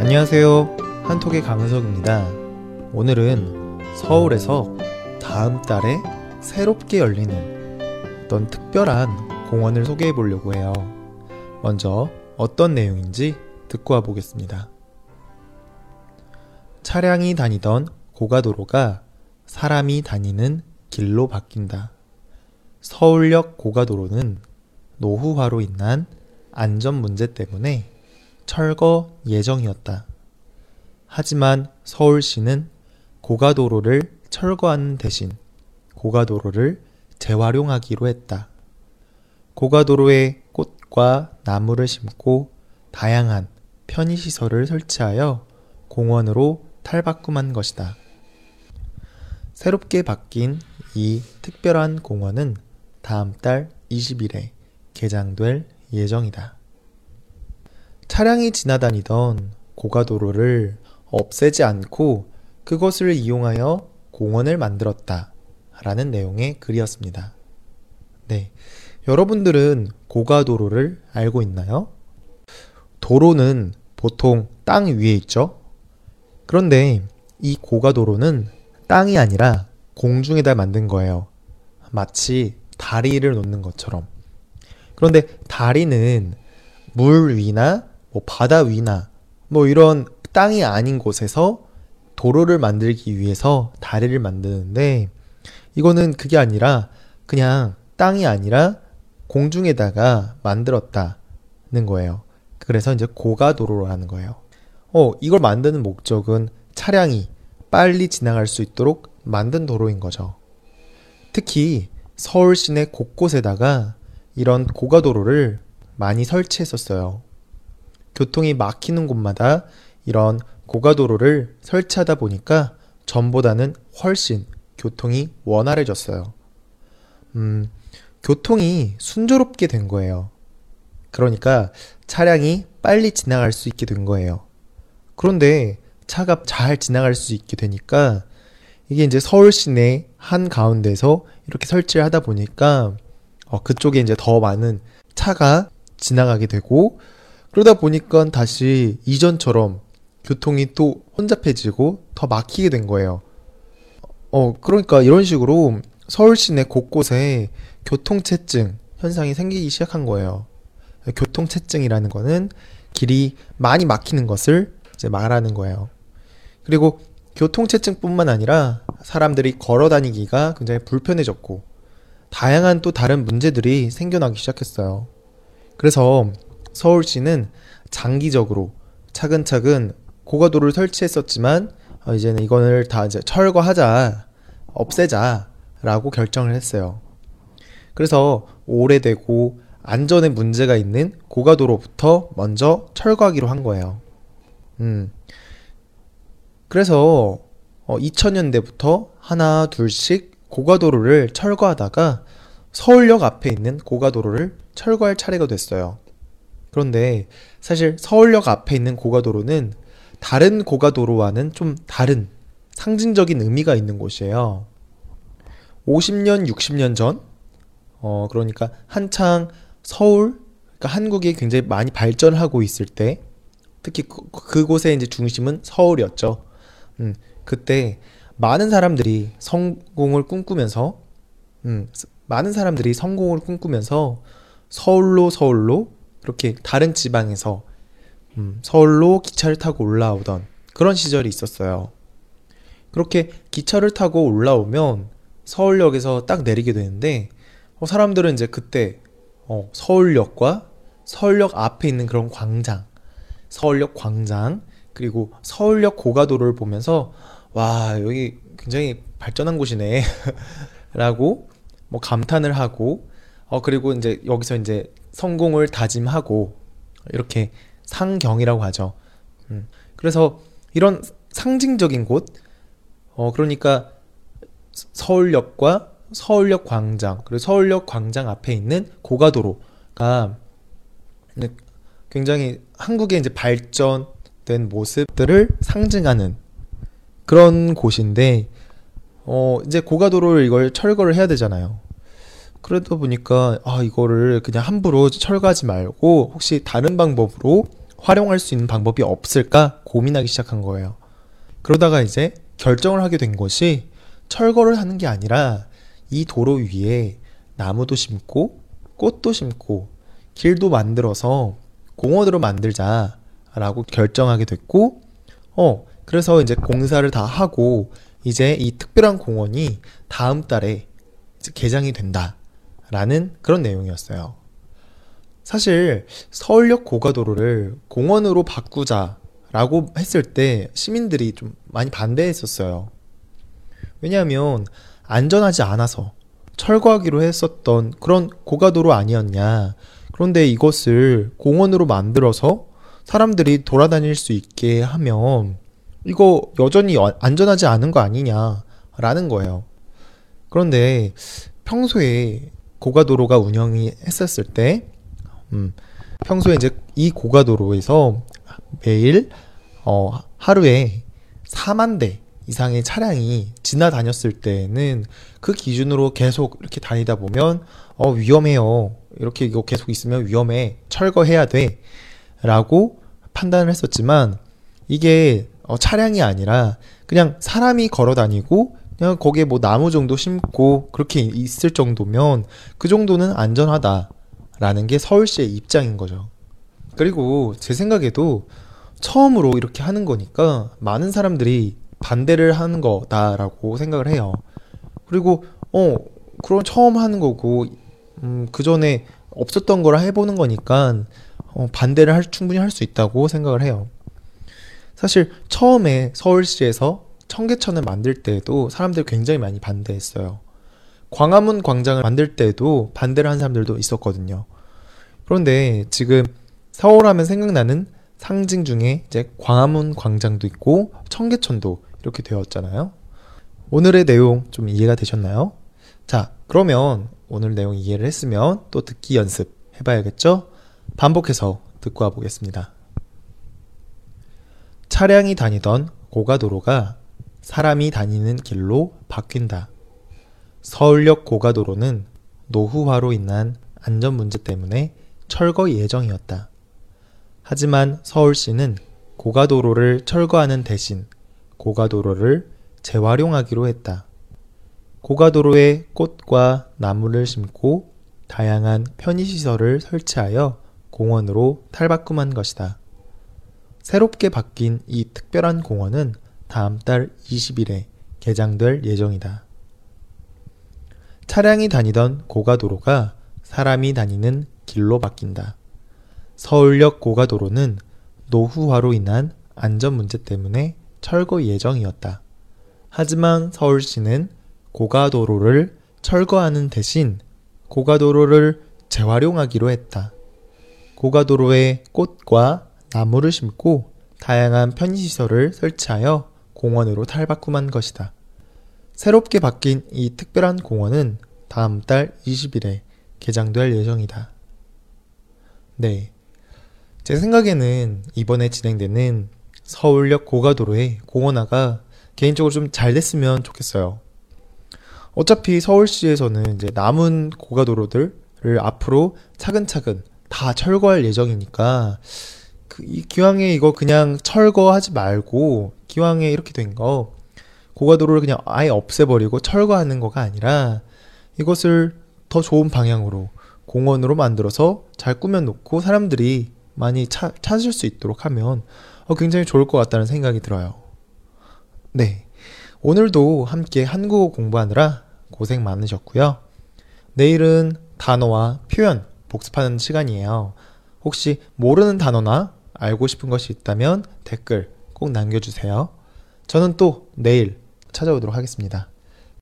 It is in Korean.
안녕하세요. 한톡의 강은석입니다. 오늘은 서울에서 다음 달에 새롭게 열리는 어떤 특별한 공원을 소개해 보려고 해요. 먼저 어떤 내용인지 듣고 와 보겠습니다. 차량이 다니던 고가도로가 사람이 다니는 길로 바뀐다. 서울역 고가도로는 노후화로 인한 안전 문제 때문에 철거 예정이었다. 하지만 서울시는 고가도로를 철거하는 대신 고가도로를 재활용하기로 했다. 고가도로에 꽃과 나무를 심고 다양한 편의시설을 설치하여 공원으로 탈바꿈한 것이다. 새롭게 바뀐 이 특별한 공원은 다음 달 20일에 개장될 예정이다. 차량이 지나다니던 고가도로를 없애지 않고 그것을 이용하여 공원을 만들었다. 라는 내용의 글이었습니다. 네. 여러분들은 고가도로를 알고 있나요? 도로는 보통 땅 위에 있죠? 그런데 이 고가도로는 땅이 아니라 공중에다 만든 거예요. 마치 다리를 놓는 것처럼. 그런데 다리는 물 위나 뭐 바다 위나 뭐 이런 땅이 아닌 곳에서 도로를 만들기 위해서 다리를 만드는데 이거는 그게 아니라 그냥 땅이 아니라 공중에다가 만들었다는 거예요. 그래서 이제 고가도로라는 거예요. 어, 이걸 만드는 목적은 차량이 빨리 지나갈 수 있도록 만든 도로인 거죠. 특히 서울 시내 곳곳에다가 이런 고가도로를 많이 설치했었어요. 교통이 막히는 곳마다 이런 고가도로를 설치하다 보니까 전보다는 훨씬 교통이 원활해졌어요. 음, 교통이 순조롭게 된 거예요. 그러니까 차량이 빨리 지나갈 수 있게 된 거예요. 그런데 차가 잘 지나갈 수 있게 되니까 이게 이제 서울 시내 한 가운데서 이렇게 설치를 하다 보니까 어, 그쪽에 이제 더 많은 차가 지나가게 되고 그러다 보니까 다시 이전처럼 교통이 또 혼잡해지고 더 막히게 된 거예요. 어, 그러니까 이런 식으로 서울 시내 곳곳에 교통체증 현상이 생기기 시작한 거예요. 교통체증이라는 거는 길이 많이 막히는 것을 이제 말하는 거예요. 그리고 교통체증뿐만 아니라 사람들이 걸어 다니기가 굉장히 불편해졌고 다양한 또 다른 문제들이 생겨나기 시작했어요. 그래서 서울시는 장기적으로 차근차근 고가도를 설치했었지만 어, 이제는 이거를 다 이제 철거하자, 없애자라고 결정을 했어요. 그래서 오래되고 안전에 문제가 있는 고가도로부터 먼저 철거하기로 한 거예요. 음. 그래서 어, 2000년대부터 하나 둘씩 고가도로를 철거하다가 서울역 앞에 있는 고가도로를 철거할 차례가 됐어요. 그런데 사실 서울역 앞에 있는 고가도로는 다른 고가도로와는 좀 다른 상징적인 의미가 있는 곳이에요. 50년, 60년 전, 어, 그러니까 한창 서울, 그러니까 한국이 굉장히 많이 발전하고 있을 때, 특히 그, 그곳의 이제 중심은 서울이었죠. 음, 그때 많은 사람들이 성공을 꿈꾸면서, 음, 많은 사람들이 성공을 꿈꾸면서 서울로 서울로 그렇게 다른 지방에서 음, 서울로 기차를 타고 올라오던 그런 시절이 있었어요. 그렇게 기차를 타고 올라오면 서울역에서 딱 내리게 되는데 어, 사람들은 이제 그때 어, 서울역과 서울역 앞에 있는 그런 광장, 서울역 광장 그리고 서울역 고가도로를 보면서 와 여기 굉장히 발전한 곳이네 라고 뭐 감탄을 하고 어 그리고 이제 여기서 이제 성공을 다짐하고 이렇게 상경이라고 하죠. 음, 그래서 이런 상징적인 곳, 어, 그러니까 서울역과 서울역 광장, 그리고 서울역 광장 앞에 있는 고가도로가 굉장히 한국의 이제 발전된 모습들을 상징하는 그런 곳인데, 어, 이제 고가도로를 이걸 철거를 해야 되잖아요. 그러다 보니까 아 이거를 그냥 함부로 철거하지 말고 혹시 다른 방법으로 활용할 수 있는 방법이 없을까 고민하기 시작한 거예요. 그러다가 이제 결정을 하게 된 것이 철거를 하는 게 아니라 이 도로 위에 나무도 심고 꽃도 심고 길도 만들어서 공원으로 만들자라고 결정하게 됐고, 어, 그래서 이제 공사를 다 하고 이제 이 특별한 공원이 다음 달에 개장이 된다 라는 그런 내용이었어요. 사실 서울역 고가도로를 공원으로 바꾸자 라고 했을 때 시민들이 좀 많이 반대했었어요. 왜냐하면 안전하지 않아서 철거하기로 했었던 그런 고가도로 아니었냐. 그런데 이것을 공원으로 만들어서 사람들이 돌아다닐 수 있게 하면 이거 여전히 안전하지 않은 거 아니냐라는 거예요. 그런데 평소에 고가도로가 운영이 했었을 때 음, 평소에 이제 이 고가도로에서 매일 어, 하루에 4만 대 이상의 차량이 지나다녔을 때는 그 기준으로 계속 이렇게 다니다 보면 어 위험해요. 이렇게 이거 계속 있으면 위험해. 철거해야 돼. 라고 판단을 했었지만 이게 어, 차량이 아니라 그냥 사람이 걸어 다니고 그냥 거기에 뭐 나무 정도 심고 그렇게 있을 정도면 그 정도는 안전하다. 라는 게 서울시의 입장인 거죠. 그리고 제 생각에도 처음으로 이렇게 하는 거니까 많은 사람들이 반대를 하는 거다라고 생각을 해요. 그리고 어 그럼 처음 하는 거고 음, 그 전에 없었던 걸 해보는 거니까 어, 반대를 할, 충분히 할 수 있다고 생각을 해요. 사실 처음에 서울시에서 청계천을 만들 때에도 사람들이 굉장히 많이 반대했어요. 광화문 광장을 만들 때도 반대를 한 사람들도 있었거든요. 그런데 지금 서울 하면 생각나는 상징 중에 이제 광화문 광장도 있고 청계천도 이렇게 되었잖아요. 오늘의 내용 좀 이해가 되셨나요? 자, 그러면 오늘 내용 이해를 했으면 또 듣기 연습 해봐야겠죠? 반복해서 듣고 와보겠습니다. 차량이 다니던 고가도로가 사람이 다니는 길로 바뀐다. 서울역 고가도로는 노후화로 인한 안전 문제 때문에 철거 예정이었다. 하지만 서울시는 고가도로를 철거하는 대신 고가도로를 재활용하기로 했다. 고가도로에 꽃과 나무를 심고 다양한 편의시설을 설치하여 공원으로 탈바꿈한 것이다. 새롭게 바뀐 이 특별한 공원은 다음 달 20일에 개장될 예정이다. 차량이 다니던 고가도로가 사람이 다니는 길로 바뀐다. 서울역 고가도로는 노후화로 인한 안전 문제 때문에 철거 예정이었다. 하지만 서울시는 고가도로를 철거하는 대신 고가도로를 재활용하기로 했다. 고가도로에 꽃과 나무를 심고 다양한 편의시설을 설치하여 공원으로 탈바꿈한 것이다. 새롭게 바뀐 이 특별한 공원은 다음 달 20일에 개장될 예정이다. 네. 제 생각에는 이번에 진행되는 서울역 고가도로의 공원화가 개인적으로 좀 잘 됐으면 좋겠어요. 어차피 서울시에서는 이제 남은 고가도로들을 앞으로 차근차근 다 철거할 예정이니까 그, 이 기왕에 이거 그냥 철거하지 말고 기왕에 이렇게 된 거 고가도로를 그냥 아예 없애버리고 철거하는 거가 아니라 이것을 더 좋은 방향으로 공원으로 만들어서 잘 꾸며놓고 사람들이 많이 차, 찾을 수 있도록 하면 어, 굉장히 좋을 것 같다는 생각이 들어요. 네. 오늘도 함께 한국어 공부하느라 고생 많으셨고요. 내일은 단어와 표현 복습하는 시간이에요. 혹시 모르는 단어나 알고 싶은 것이 있다면 댓글 꼭 남겨주세요. 저는 또 내일 찾아오도록 하겠습니다.